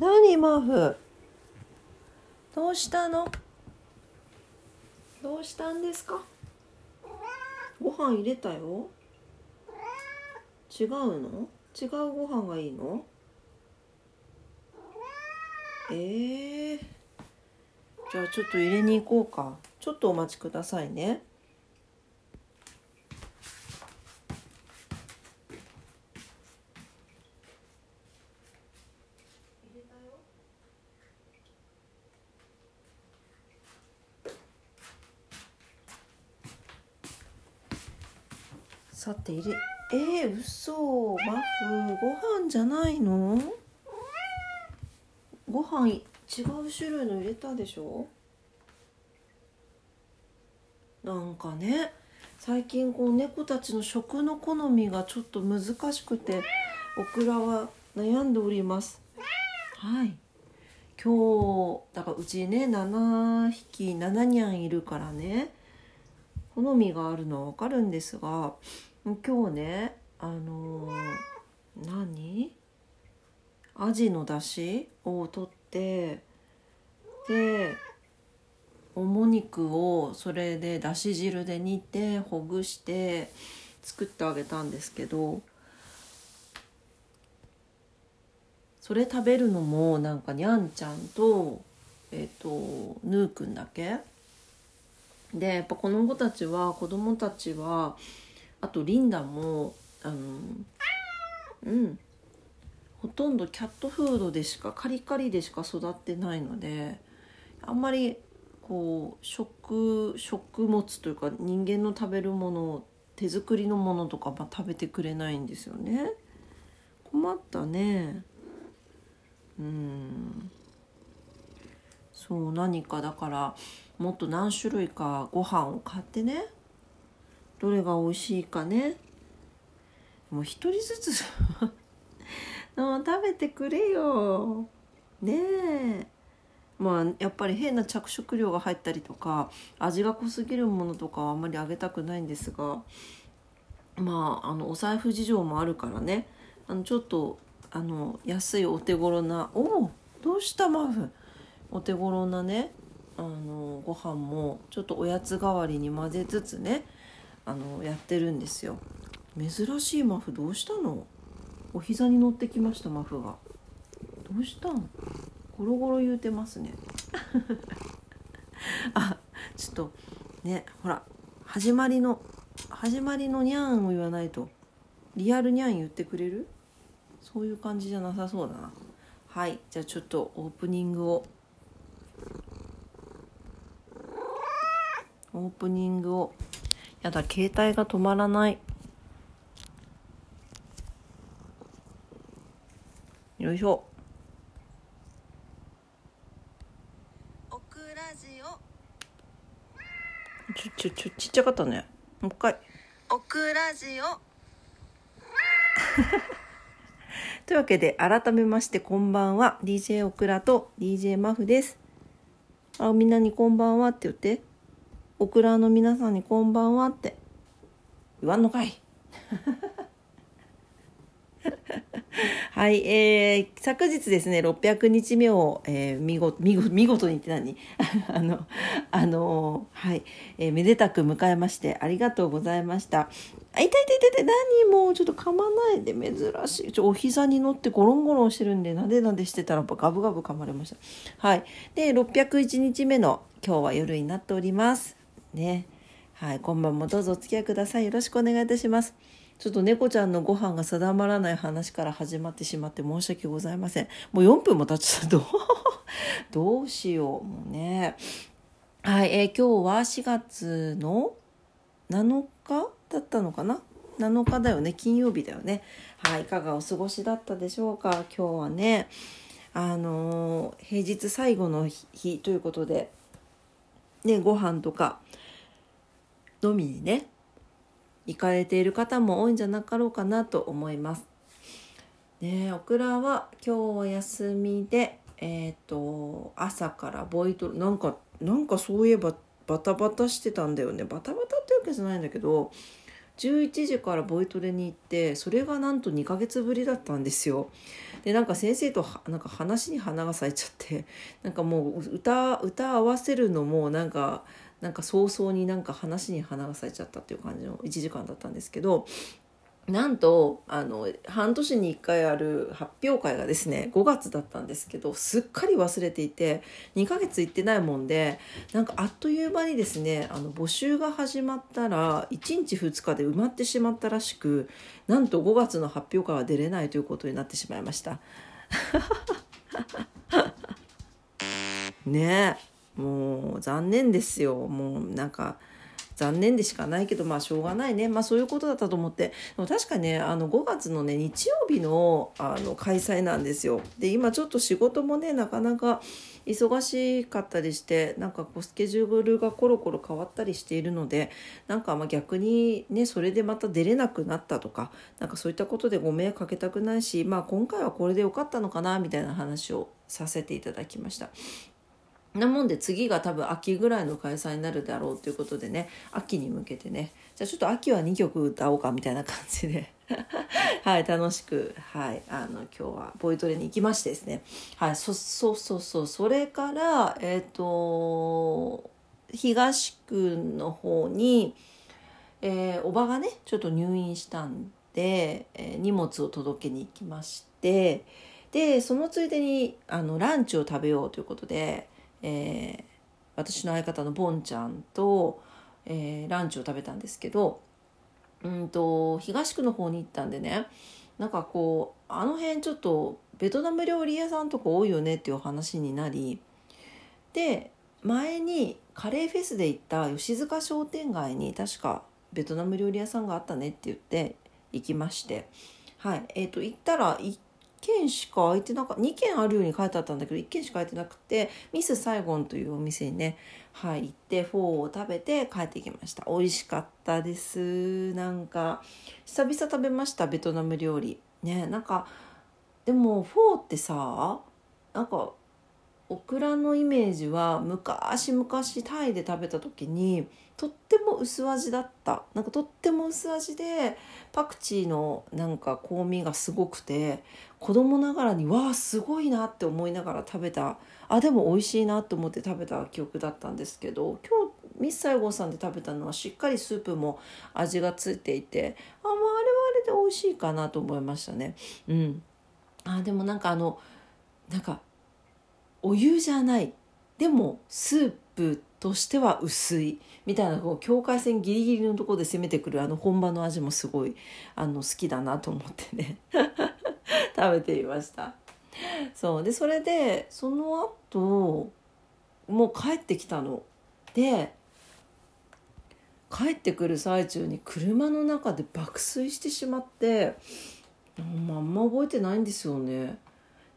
何マフどうしたの？どうしたんですか？ご飯入れたよ。違うの？違うご飯がいいの？えー、じゃあちょっと入れに行こうか。ちょっとお待ちくださいね。さて入れえー、嘘。マフご飯じゃないの？ご飯違う種類の入れたでしょ？なんかね最近こう猫たちの食の好みがちょっと難しくてオクラは悩んでおります。はい。今日だからうちね7匹7ニャンいるからね。好みがあるのは分かるんですが今日ねあのー、何？アジの出汁を取ってでもも肉をそれでだし汁で煮てほぐして作ってあげたんですけどそれ食べるのもなんかにゃんちゃんとえっ、ー、とぬーくんだけ？でやっぱこの子たちは子供たちはあとリンダもあのうん。ほとんどキャットフードでしかカリカリでしか育ってないのであんまりこう食食物というか人間の食べるものを手作りのものとか、ま、食べてくれないんですよね。困ったね。うん。そう何かだからもっと何種類かご飯を買ってね。どれが美味しいかね。もう一人ずつ。食べてくれよ。ねえ。まあやっぱり変な着色料が入ったりとか味が濃すぎるものとかはあんまりあげたくないんですがまああのお財布事情もあるからね。あのちょっとあの安いお手頃なおおどうしたマフ？お手頃なねあのご飯もちょっとおやつ代わりに混ぜつつねあのやってるんですよ。珍しいマフどうしたの？お膝に乗ってきましたマフが。どうしたんゴロゴロ言うてますね。あちょっとねほら始まりの始まりのにゃんを言わないと。リアルにゃん言ってくれる？そういう感じじゃなさそうだな。はいじゃあちょっとオープニングを。オープニングを。やだ携帯が止まらない。よいしょ。オクラジオ。ちょちょちょちっちゃかったね。もう一回。オクラジオ。というわけで改めましてこんばんは。DJ オクラと DJ マフです。あみんなにこんばんはって言ってオクラの皆さんにこんばんはって言わんのかい はい、えー、昨日ですね、600日目を、えー、見事、見事、見事にって何？あの、あのはい、えー、めでたく迎えまして、ありがとうございました。あ、痛い痛い痛い何もうちょっと噛まないで、珍しい。ちょ、お膝に乗ってゴロンゴロンしてるんで、なでなでしてたら、ガブガブ噛まれました。はい。で、601日目の今日は夜になっております。ね。はい、今晩もどうぞお付き合いください。よろしくお願いいたします。ちょっと猫ちゃんのご飯が定まらない話から始まってしまって申し訳ございません。もう4分も経ちた。どう、どうしよう。もうね。はい、えー、今日は4月の7日だったのかな ?7 日だよね。金曜日だよね。はい、いかがお過ごしだったでしょうか？今日はね、あのー、平日最後の日ということで、ね、ご飯とか、飲みにね行かれている方も多いんじゃなかろうかなと思います。ねオクラは今日は休みでえっ、と朝からボイトレなんかなんかそういえばバタバタしてたんだよねバタバタってわけじゃないんだけど11時からボイトレに行ってそれがなんと2ヶ月ぶりだったんですよ。でなんか先生となんか話に花が咲いちゃってなんかもう歌歌合わせるのもなんかなんか早々になんか話に花が咲いちゃったっていう感じの1時間だったんですけどなんとあの半年に1回ある発表会がですね5月だったんですけどすっかり忘れていて2ヶ月行ってないもんでなんかあっという間にですねあの募集が始まったら1日2日で埋まってしまったらしくなんと5月の発表会は出れないということになってしまいました。ねえもう残念ですよ。もうなんか残念でしかないけどまあしょうがないね。まあそういうことだったと思って。でも確かねあの5月のね日曜日のあの開催なんですよ。で今ちょっと仕事もねなかなか忙しかったりしてなんかこうスケジュールがコロコロ変わったりしているのでなんかまあ逆にねそれでまた出れなくなったとかなんかそういったことでご迷惑かけたくないしまあ今回はこれでよかったのかなみたいな話をさせていただきました。なもんで次が多分秋ぐらいの開催になるだろうということでね秋に向けてね。じゃあちょっと秋は2曲歌おうかみたいな感じで。はい楽しくはいあの今日はボイトレに行きましてですね。はいそそうそうそう。それからえっ、ー、と東区の方に、えー、おばがねちょっと入院したんで、えー、荷物を届けに行きまして。でそのついでにあのランチを食べようということでえー、私の相方のボンちゃんと、えー、ランチを食べたんですけどうんと東区の方に行ったんでねなんかこうあの辺ちょっとベトナム料理屋さんとか多いよねっていう話になりで前にカレーフェスで行った吉塚商店街に確かベトナム料理屋さんがあったねって言って行きましてはいえーと、行ったら1軒しか開いてなかった2軒あるように書いてあったんだけど1軒しか開いてなくてミスサイゴンというお店にね、はい、行ってフォーを食べて帰ってきました。美味しかったです。なんか久々食べましたベトナム料理。ねなんかでもフォーってさなんかオクラのイメージは昔々タイで食べた時にとっても薄味だった。なんかとっても薄味でパクチーのなんか香味がすごくて子供ながらにわあすごいなって思いながら食べた。あでも美味しいなと思って食べた記憶だったんですけど今日ミス西郷さんで食べたのはしっかりスープも味がついていてあまああれはあれで美味しいかなと思いましたね。うん、あでもなんかあのなんかお湯じゃない。でもスープとしては薄いみたいなこう境界線ギリギリのところで攻めてくるあの本場の味もすごいあの好きだなと思ってね。食べていました。そう。でそれでその後もう帰ってきたの。で帰ってくる最中に車の中で爆睡してしまってあんま覚えてないんですよね。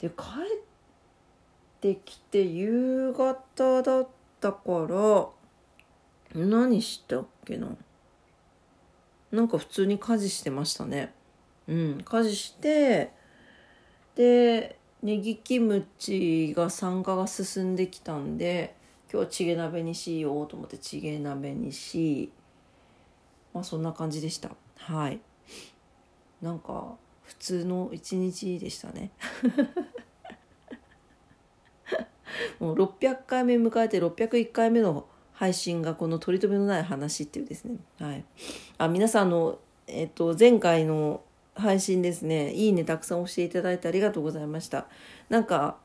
で帰ってきて夕方だったったから何したっけな。なんか普通に家事してましたね。うん。家事してでネギキムチが酸化が進んできたんで今日はチゲ鍋にしようと思ってチゲ鍋にしまあそんな感じでした。はい。なんか普通の一日でしたね。もう600回目迎えて601回目の配信がこの取り留めのない話っていうですね。はい。あ、皆さんの、えっと、前回の配信ですね、いいねたくさん押していただいてありがとうございました。なんか、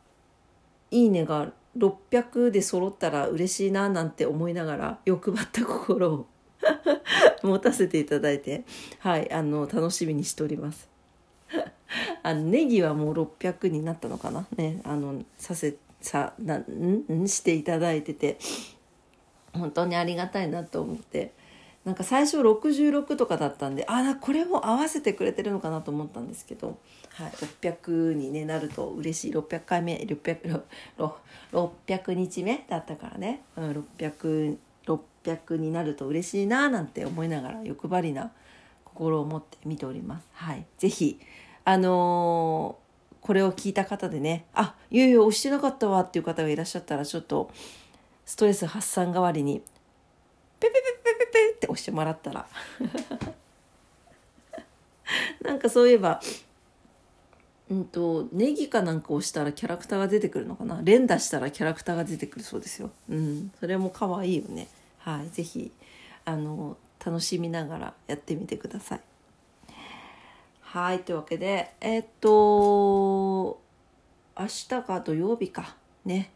いいねが600で揃ったら嬉しいななんて思いながら欲張った心を 持たせていただいて、はい、あの、楽しみにしております。あのネギはもう600になったのかな？ね、あの、させさなんしていただいてて本当にありがたいなと思って。なんか最初66とかだったんであこれも合わせてくれてるのかなと思ったんですけど、はい、600に、ね、なると嬉しい。600回目 600, 600日目だったからね、うん、600, 600になると嬉しいななんて思いながら欲張りな心を持って見ております。はい、ぜひあのーこれを聞いた方でねあいよいよ押してなかったわっていう方がいらっしゃったらちょっとストレス発散代わりにペペペペペペって押してもらったら。なんかそういえばうんとネギかなんか押したらキャラクターが出てくるのかな？連打したらキャラクターが出てくるそうですよ。うん。それも可愛いよね。はい。是非あの楽しみながらやってみてください。はいというわけでえー、っと明日が土曜日かね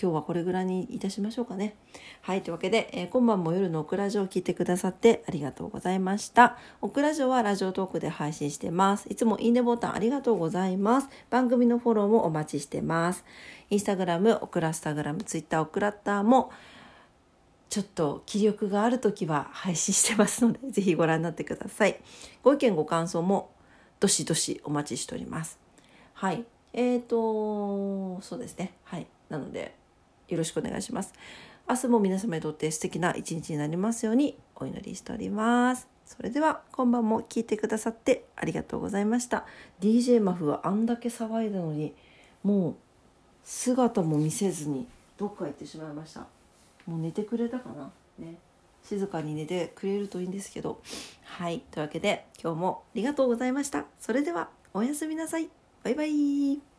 今日はこれぐらいにいたしましょうかね。はい。というわけで、えー、今晩も夜のオクラジオを聞いてくださってありがとうございました。オクラジオはラジオトークで配信してます。いつもいいねボタンありがとうございます。番組のフォローもお待ちしてます。インスタグラム、オクラスタグラム、ツイッター、オクラッターもちょっと気力がある時は配信してますので、ぜひご覧になってください。ご意見、ご感想もどしどしお待ちしております。はい。えーと、そうですね。はい。なので、よろしくお願いします。明日も皆様にとって素敵な一日になりますようにお祈りしております。それでは今晩も聞いてくださってありがとうございました。DJ マフはあんだけ騒いだのにもう姿も見せずにどっか行ってしまいました。もう寝てくれたかな？ね。静かに寝てくれるといいんですけど。はい。というわけで今日もありがとうございました。それではおやすみなさい。バイバイ。